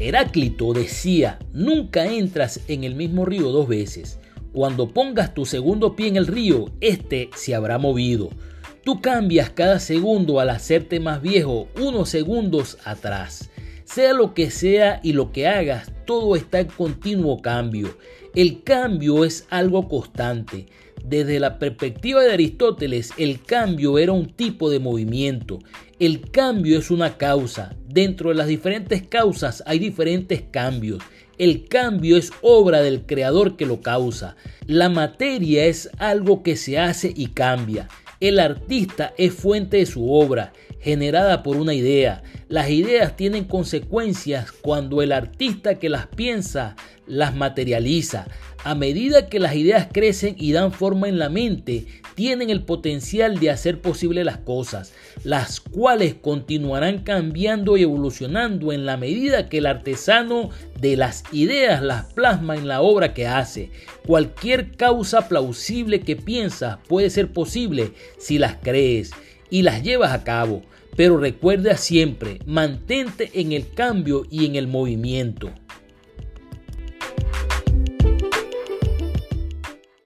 Heráclito decía, nunca entras en el mismo río dos veces. Cuando pongas tu segundo pie en el río, éste se habrá movido. Tú cambias cada segundo al hacerte más viejo unos segundos atrás. Sea lo que sea y lo que hagas, todo está en continuo cambio. El cambio es algo constante. Desde la perspectiva de Aristóteles, el cambio era un tipo de movimiento. El cambio es una causa. Dentro de las diferentes causas hay diferentes cambios. El cambio es obra del creador que lo causa. La materia es algo que se hace y cambia. El artista es fuente de su obra, generada por una idea. Las ideas tienen consecuencias cuando el artista que las piensa las materializa. A medida que las ideas crecen y dan forma en la mente, tienen el potencial de hacer posible las cosas, las cuales continuarán cambiando y evolucionando en la medida que el artesano de las ideas las plasma en la obra que hace. Cualquier causa plausible que piensas puede ser posible si las crees y las llevas a cabo. Pero recuerda siempre, mantente en el cambio y en el movimiento.